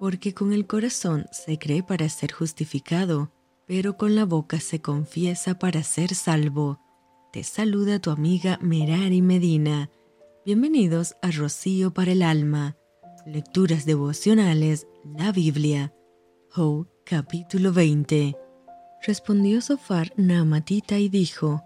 porque con el corazón se cree para ser justificado, pero con la boca se confiesa para ser salvo. Te saluda tu amiga Merari Medina. Bienvenidos a Rocío para el Alma. Lecturas devocionales, la Biblia. Job, capítulo 20. Respondió Sofar Naamatita y dijo,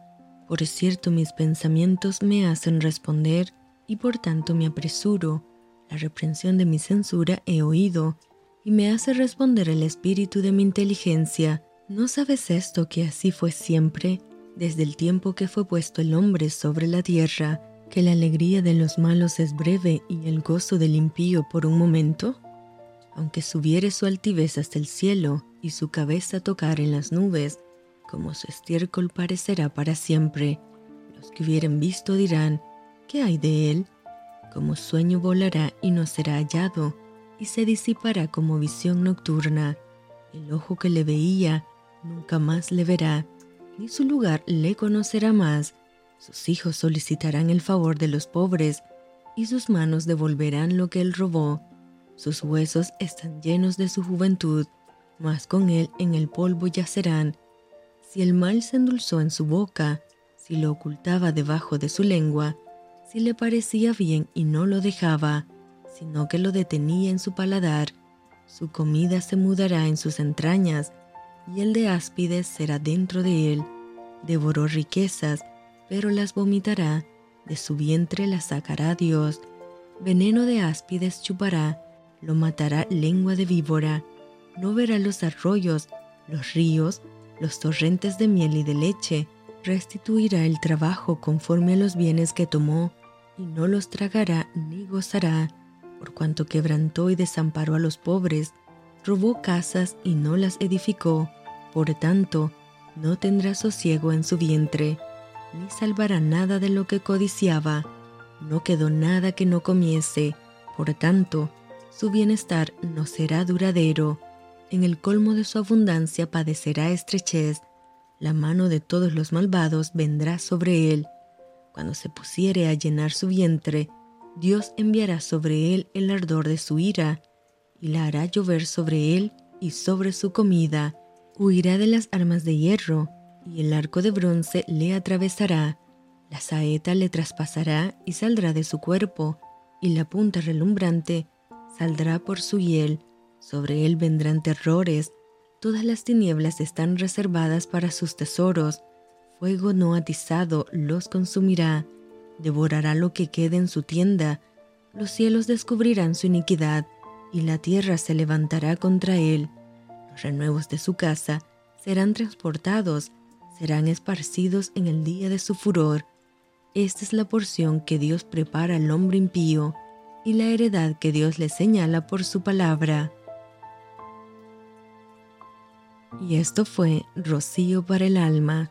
Por cierto mis pensamientos me hacen responder, y por tanto me apresuro la reprensión de mi censura he oído, y me hace responder el espíritu de mi inteligencia. ¿No sabes esto que así fue siempre, desde el tiempo que fue puesto el hombre sobre la tierra, que la alegría de los malos es breve y el gozo del impío por un momento? Aunque subiere su altivez hasta el cielo y su cabeza tocar en las nubes, como su estiércol parecerá para siempre. Los que hubieren visto dirán, ¿qué hay de él? Como sueño volará y no será hallado, y se disipará como visión nocturna. El ojo que le veía nunca más le verá, ni su lugar le conocerá más. Sus hijos solicitarán el favor de los pobres, y sus manos devolverán lo que él robó. Sus huesos están llenos de su juventud, mas con él en el polvo yacerán. Si el mal se endulzó en su boca, si lo ocultaba debajo de su lengua, si le parecía bien y no lo dejaba, sino que lo detenía en su paladar, su comida se mudará en sus entrañas, y el de áspides será dentro de él. Devoró riquezas, pero las vomitará, de su vientre las sacará Dios. Veneno de áspides chupará, lo matará lengua de víbora. No verá los arroyos, los ríos, los torrentes de miel y de leche. Restituirá el trabajo conforme a los bienes que tomó y no los tragará ni gozará, por cuanto quebrantó y desamparó a los pobres, robó casas y no las edificó, por tanto, no tendrá sosiego en su vientre, ni salvará nada de lo que codiciaba, no quedó nada que no comiese, por tanto, su bienestar no será duradero, en el colmo de su abundancia padecerá estrechez, la mano de todos los malvados vendrá sobre él, cuando se pusiere a llenar su vientre, Dios enviará sobre él el ardor de su ira, y la hará llover sobre él y sobre su comida. Huirá de las armas de hierro, y el arco de bronce le atravesará. La saeta le traspasará y saldrá de su cuerpo, y la punta relumbrante saldrá por su hiel. Sobre él vendrán terrores, todas las tinieblas están reservadas para sus tesoros, fuego no atizado los consumirá, devorará lo que quede en su tienda, los cielos descubrirán su iniquidad, y la tierra se levantará contra él. Los renuevos de su casa serán transportados, serán esparcidos en el día de su furor. Esta es la porción que Dios prepara al hombre impío, y la heredad que Dios le señala por su palabra. Y esto fue Rocío para el alma